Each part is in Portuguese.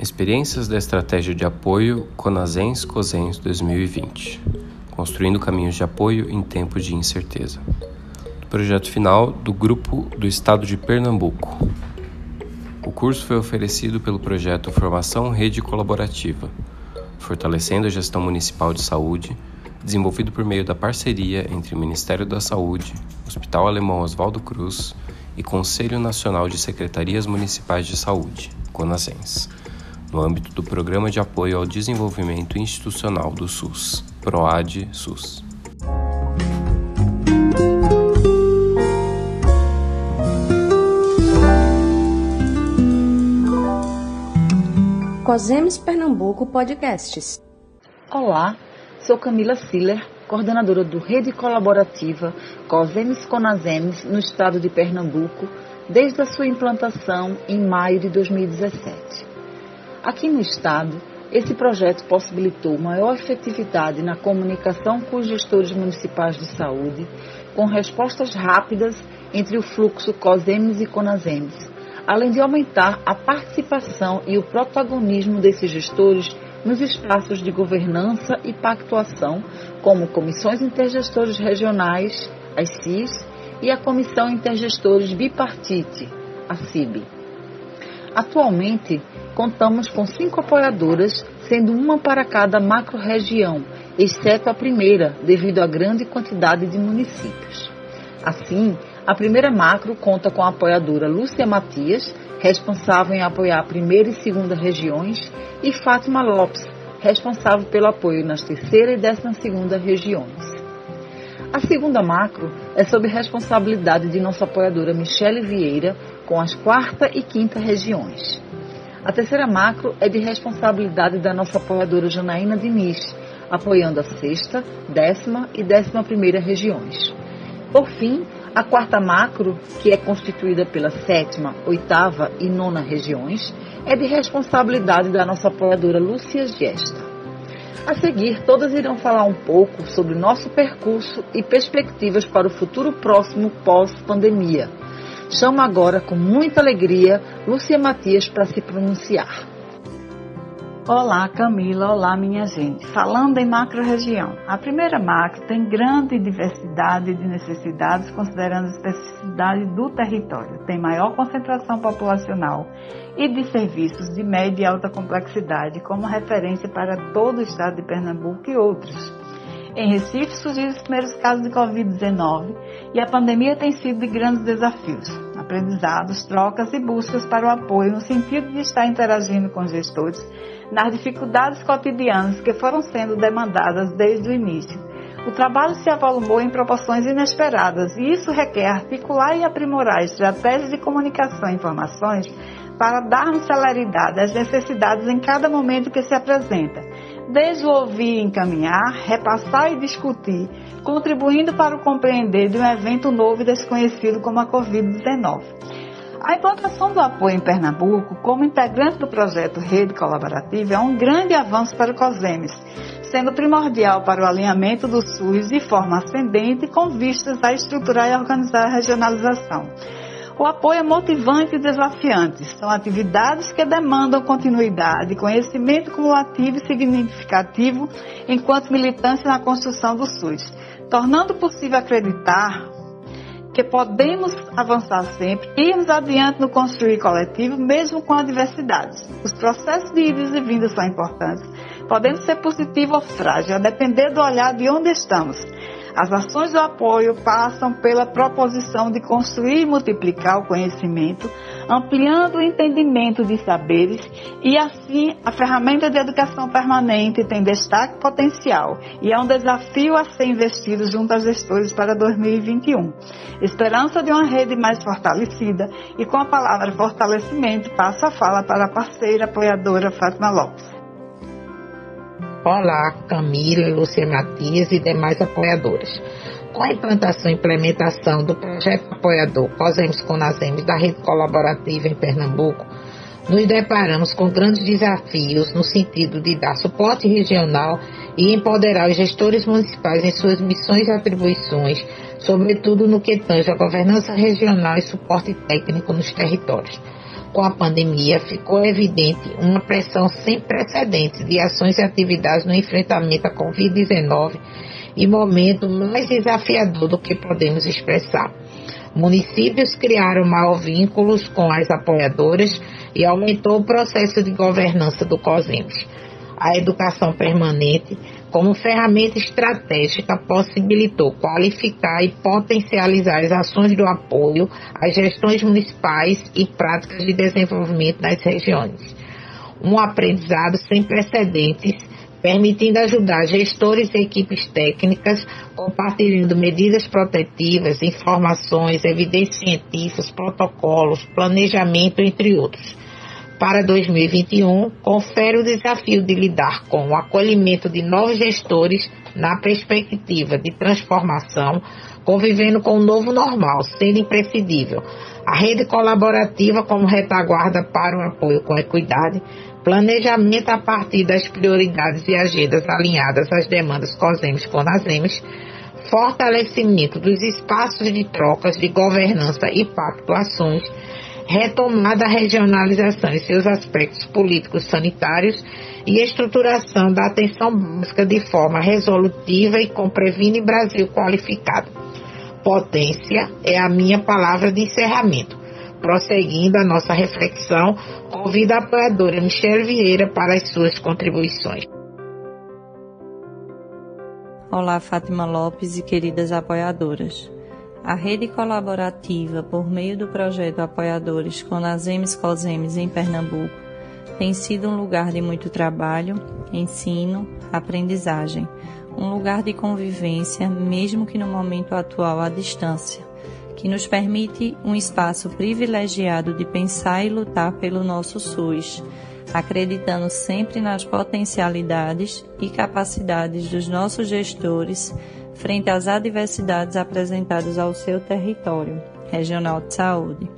Experiências da Estratégia de Apoio Conasens Cosens 2020 Construindo caminhos de apoio em tempos de incerteza. Projeto final do Grupo do Estado de Pernambuco. O curso foi oferecido pelo projeto Formação Rede Colaborativa, fortalecendo a gestão municipal de saúde, desenvolvido por meio da parceria entre o Ministério da Saúde, Hospital Alemão Oswaldo Cruz e Conselho Nacional de Secretarias Municipais de Saúde, CONASENS no âmbito do Programa de Apoio ao Desenvolvimento Institucional do SUS, PROAD-SUS. Cosemes Pernambuco Podcasts. Olá, sou Camila Siller, coordenadora do Rede Colaborativa Cosemes Conasemes no estado de Pernambuco, desde a sua implantação em maio de 2017. Aqui no Estado, esse projeto possibilitou maior efetividade na comunicação com os gestores municipais de saúde, com respostas rápidas entre o fluxo COSEMES e CONASEMES, além de aumentar a participação e o protagonismo desses gestores nos espaços de governança e pactuação, como comissões intergestores regionais, as CIS, e a Comissão Intergestores Bipartite, a CIB. Atualmente, contamos com cinco apoiadoras, sendo uma para cada macro-região, exceto a primeira, devido à grande quantidade de municípios. Assim, a primeira macro conta com a apoiadora Lúcia Matias, responsável em apoiar a primeira e segunda regiões, e Fátima Lopes, responsável pelo apoio nas terceira e décima segunda regiões. A segunda macro é sob responsabilidade de nossa apoiadora Michele Vieira, com as quarta e quinta regiões. A terceira macro é de responsabilidade da nossa apoiadora Janaína Diniz, apoiando a sexta, décima e décima primeira regiões. Por fim, a quarta macro, que é constituída pela sétima, oitava e nona regiões, é de responsabilidade da nossa apoiadora Lúcia Gesta. A seguir, todas irão falar um pouco sobre nosso percurso e perspectivas para o futuro próximo pós-pandemia Chamo agora com muita alegria Lúcia Matias para se pronunciar. Olá, Camila. Olá, minha gente. Falando em macro-região, a primeira macro tem grande diversidade de necessidades, considerando a especificidade do território. Tem maior concentração populacional e de serviços de média e alta complexidade, como referência para todo o estado de Pernambuco e outros. Em Recife surgiram os primeiros casos de Covid-19 e a pandemia tem sido de grandes desafios, aprendizados, trocas e buscas para o apoio no sentido de estar interagindo com os gestores nas dificuldades cotidianas que foram sendo demandadas desde o início. O trabalho se avolumou em proporções inesperadas e isso requer articular e aprimorar estratégias de comunicação e informações para darmos celeridade às necessidades em cada momento que se apresenta desde o ouvir e encaminhar, repassar e discutir, contribuindo para o compreender de um evento novo e desconhecido como a Covid-19. A implantação do apoio em Pernambuco, como integrante do projeto Rede Colaborativa, é um grande avanço para o COSEMES, sendo primordial para o alinhamento do SUS de forma ascendente com vistas a estruturar e organizar a regionalização o apoio é motivante e desafiante. São atividades que demandam continuidade, conhecimento cumulativo e significativo enquanto militância na construção do SUS, tornando possível acreditar que podemos avançar sempre, irmos adiante no construir coletivo, mesmo com adversidades. Os processos de idas e vindas são importantes, podendo ser positivo ou frágil, a depender do olhar de onde estamos. As ações do apoio passam pela proposição de construir e multiplicar o conhecimento, ampliando o entendimento de saberes e assim a ferramenta de educação permanente tem destaque potencial e é um desafio a ser investido junto aos gestores para 2021. Esperança de uma rede mais fortalecida e com a palavra fortalecimento passa a fala para a parceira apoiadora Fátima Lopes. Olá, Camila, Lúcia Matias e demais apoiadoras. Com a implantação e implementação do projeto apoiador COSEMS Conasems da rede colaborativa em Pernambuco, nos deparamos com grandes desafios no sentido de dar suporte regional e empoderar os gestores municipais em suas missões e atribuições, sobretudo no que tange a governança regional e suporte técnico nos territórios. Com a pandemia, ficou evidente uma pressão sem precedentes de ações e atividades no enfrentamento à Covid-19 e momento mais desafiador do que podemos expressar. Municípios criaram maior vínculos com as apoiadoras e aumentou o processo de governança do COSEMES. A educação permanente, como ferramenta estratégica, possibilitou qualificar e potencializar as ações do apoio às gestões municipais e práticas de desenvolvimento nas regiões. Um aprendizado sem precedentes permitindo ajudar gestores e equipes técnicas, compartilhando medidas protetivas, informações, evidências científicas, protocolos, planejamento, entre outros. Para 2021, confere o desafio de lidar com o acolhimento de novos gestores na perspectiva de transformação, convivendo com o novo normal, sendo imprescindível. A rede colaborativa como retaguarda para o apoio com equidade, planejamento a partir das prioridades e agendas alinhadas às demandas COSEMES CONASEMES, fortalecimento dos espaços de trocas de governança e pactuações, retomada da regionalização em seus aspectos políticos sanitários e estruturação da atenção básica de forma resolutiva e com Previne Brasil qualificado. Potência é a minha palavra de encerramento. Prosseguindo a nossa reflexão, convido a apoiadora Michelle Vieira para as suas contribuições. Olá, Fátima Lopes e queridas apoiadoras. A rede colaborativa, por meio do projeto Apoiadores Conasemes Cosemes em Pernambuco, tem sido um lugar de muito trabalho, ensino, aprendizagem, um lugar de convivência, mesmo que no momento atual à distância que nos permite um espaço privilegiado de pensar e lutar pelo nosso SUS, acreditando sempre nas potencialidades e capacidades dos nossos gestores frente às adversidades apresentadas ao seu território regional de saúde.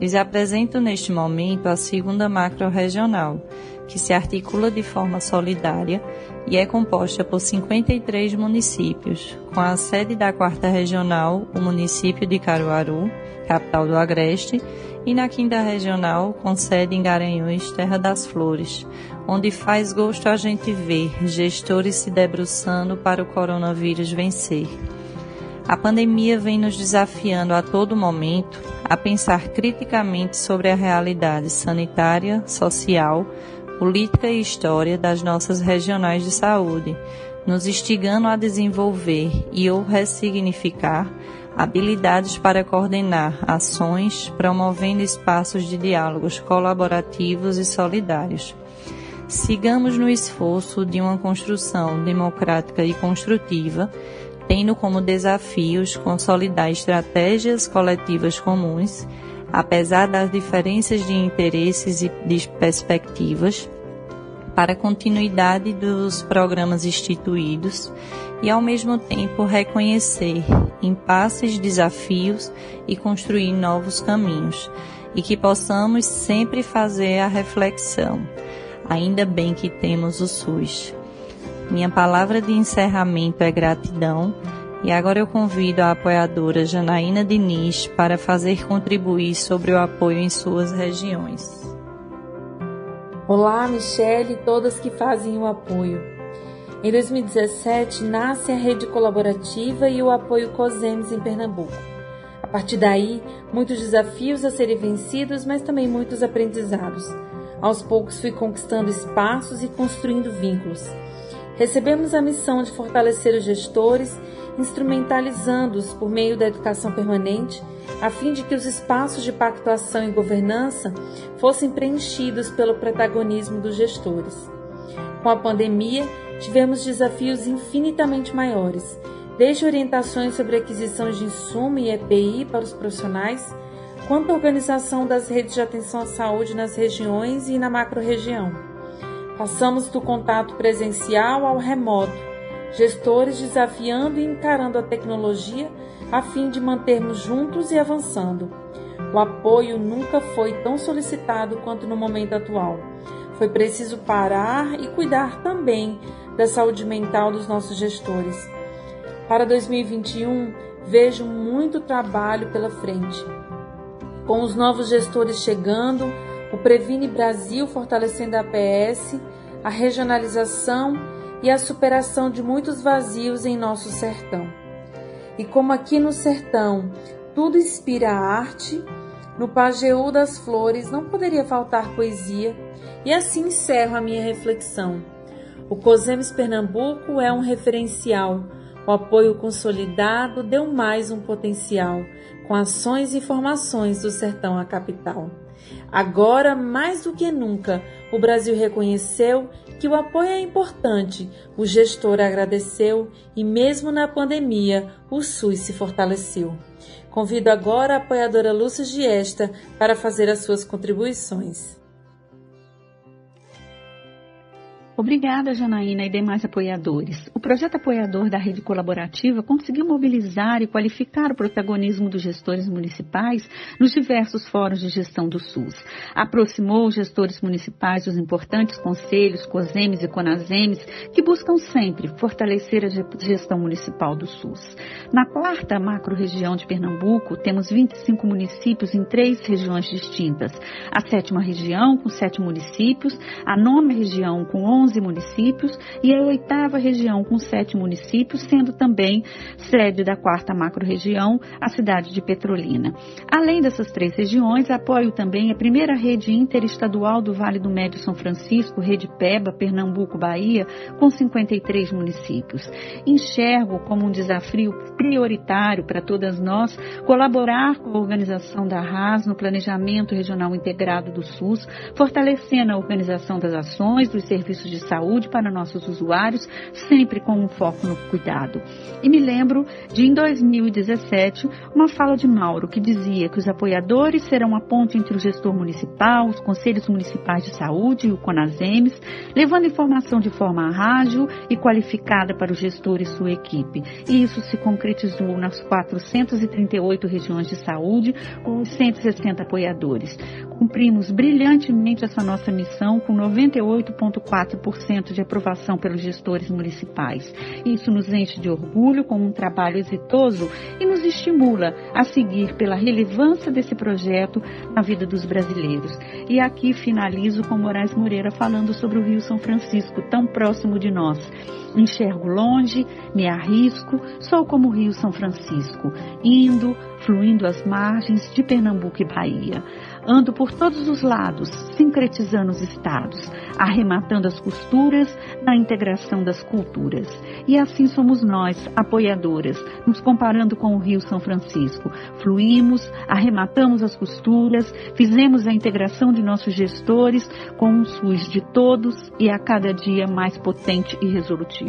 Lhes apresento neste momento a segunda macro-regional, que se articula de forma solidária e é composta por 53 municípios, com a sede da quarta regional, o município de Caruaru, capital do Agreste, e na quinta regional, com sede em Garanhuns, Terra das Flores, onde faz gosto a gente ver gestores se debruçando para o coronavírus vencer. A pandemia vem nos desafiando a todo momento a pensar criticamente sobre a realidade sanitária, social, política e história das nossas regionais de saúde, nos instigando a desenvolver e ou ressignificar habilidades para coordenar ações, promovendo espaços de diálogos colaborativos e solidários. Sigamos no esforço de uma construção democrática e construtiva, tendo como desafios consolidar estratégias coletivas comuns apesar das diferenças de interesses e de perspectivas, para a continuidade dos programas instituídos e, ao mesmo tempo, reconhecer impasses, desafios e construir novos caminhos, e que possamos sempre fazer a reflexão. Ainda bem que temos o SUS. Minha palavra de encerramento é gratidão e agora eu convido a apoiadora Janaína Diniz para fazer contribuir sobre o apoio em suas regiões. Olá, Michele e todas que fazem o apoio. Em 2017, nasce a rede colaborativa e o apoio COSEMES em Pernambuco. A partir daí, muitos desafios a serem vencidos, mas também muitos aprendizados. Aos poucos fui conquistando espaços e construindo vínculos. Recebemos a missão de fortalecer os gestores instrumentalizando-os por meio da educação permanente, a fim de que os espaços de pactuação e governança fossem preenchidos pelo protagonismo dos gestores. Com a pandemia, tivemos desafios infinitamente maiores, desde orientações sobre aquisição de insumo e EPI para os profissionais, quanto à organização das redes de atenção à saúde nas regiões e na macro-região. Passamos do contato presencial ao remoto, gestores desafiando e encarando a tecnologia a fim de mantermos juntos e avançando. O apoio nunca foi tão solicitado quanto no momento atual. Foi preciso parar e cuidar também da saúde mental dos nossos gestores. Para 2021, vejo muito trabalho pela frente. com os novos gestores chegando, o Previne Brasil fortalecendo a APS, a regionalização e a superação de muitos vazios em nosso sertão. E como aqui no sertão tudo inspira a arte, no Pajeú das Flores não poderia faltar poesia, e assim encerro a minha reflexão. O COSEMES Pernambuco é um referencial. O apoio consolidado deu mais um potencial, com ações e formações do sertão à capital. Agora, mais do que nunca, o Brasil reconheceu que o apoio é importante, o gestor agradeceu e, mesmo na pandemia, o SUS se fortaleceu. Convido agora a apoiadora Lúcia Giesta para fazer as suas contribuições. Obrigada, Janaína e demais apoiadores. O projeto apoiador da rede colaborativa conseguiu mobilizar e qualificar o protagonismo dos gestores municipais nos diversos fóruns de gestão do SUS. Aproximou os gestores municipais dos importantes conselhos, COSEMES e CONASEMES, que buscam sempre fortalecer a gestão municipal do SUS. Na quarta macro-região de Pernambuco, temos 25 municípios em três regiões distintas. A sétima região, com sete municípios, a nona região, com 11 11 municípios e a oitava região com sete municípios, sendo também sede da quarta macro-região, a cidade de Petrolina. Além dessas três regiões, apoio também a primeira rede interestadual do Vale do Médio São Francisco, Rede Peba, Pernambuco, Bahia, com 53 municípios. Enxergo como um desafio prioritário para todas nós colaborar com a organização da RAS no planejamento regional integrado do SUS, fortalecendo a organização das ações, dos serviços de saúde para nossos usuários, sempre com um foco no cuidado. E me lembro de, em 2017, uma fala de Mauro que dizia que os apoiadores serão a ponte entre o gestor municipal, os conselhos municipais de saúde e o CONASEMES, levando informação de forma rádio e qualificada para o gestor e sua equipe. E isso se concretizou nas 438 regiões de saúde, com os 160 apoiadores. Cumprimos brilhantemente essa nossa missão com 98,4% de aprovação pelos gestores municipais. Isso nos enche de orgulho como um trabalho exitoso e nos estimula a seguir pela relevância desse projeto na vida dos brasileiros. E aqui finalizo com Moraes Moreira falando sobre o Rio São Francisco, tão próximo de nós. Enxergo longe, me arrisco, sou como o Rio São Francisco, indo, fluindo às margens de Pernambuco e Bahia. Ando por todos os lados, sincretizando os estados, arrematando as costuras na integração das culturas. E assim somos nós, apoiadoras, nos comparando com o Rio São Francisco. Fluímos, arrematamos as costuras, fizemos a integração de nossos gestores com um SUS de todos e a cada dia mais potente e resolutivo.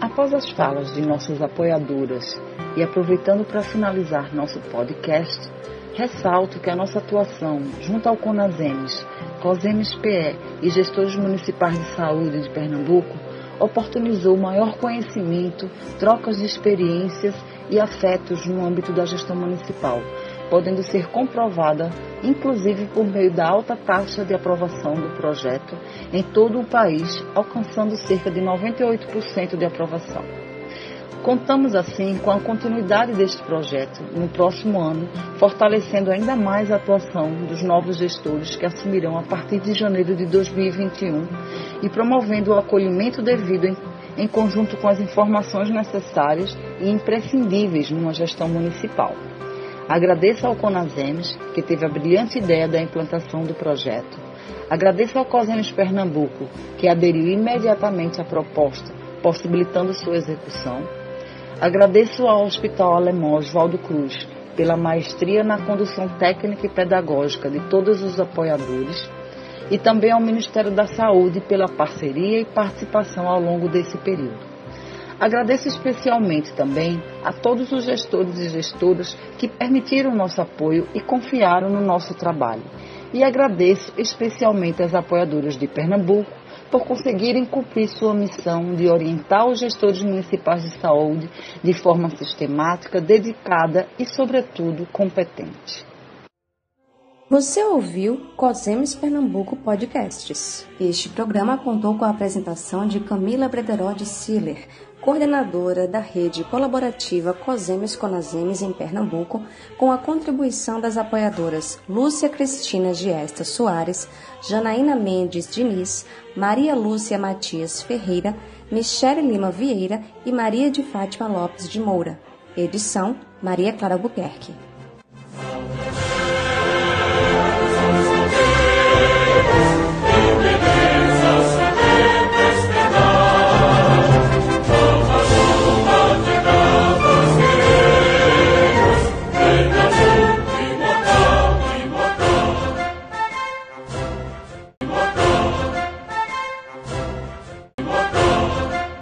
Após as falas de nossas apoiadoras e aproveitando para finalizar nosso podcast, ressalto que a nossa atuação junto ao CONASEMES, COSEMES PE e gestores municipais de saúde de Pernambuco oportunizou maior conhecimento, trocas de experiências e afetos no âmbito da gestão municipal, podendo ser comprovada, inclusive por meio da alta taxa de aprovação do projeto em todo o país, alcançando cerca de 98% de aprovação. Contamos assim com a continuidade deste projeto no próximo ano, fortalecendo ainda mais a atuação dos novos gestores que assumirão a partir de janeiro de 2021 e promovendo o acolhimento devido em, em conjunto com as informações necessárias e imprescindíveis numa gestão municipal. Agradeço ao Conasemes, que teve a brilhante ideia da implantação do projeto. Agradeço ao COSEMES Pernambuco, que aderiu imediatamente à proposta, possibilitando sua execução. Agradeço ao Hospital Alemão Oswaldo Cruz pela maestria na condução técnica e pedagógica de todos os apoiadores e também ao Ministério da Saúde pela parceria e participação ao longo desse período. Agradeço especialmente também a todos os gestores e gestoras que permitiram nosso apoio e confiaram no nosso trabalho. E agradeço especialmente às apoiadoras de Pernambuco por conseguirem cumprir sua missão de orientar os gestores municipais de saúde de forma sistemática, dedicada e, sobretudo, competente. Você ouviu Cosemes Pernambuco Podcasts. Este programa contou com a apresentação de Camila Brederode Siller coordenadora da rede colaborativa Cosemes Conasemes em Pernambuco, com a contribuição das apoiadoras Lúcia Cristina Giesta Soares, Janaína Mendes Diniz, Maria Lúcia Matias Ferreira, Michele Lima Vieira e Maria de Fátima Lopes de Moura. Edição Maria Clara Buquerque.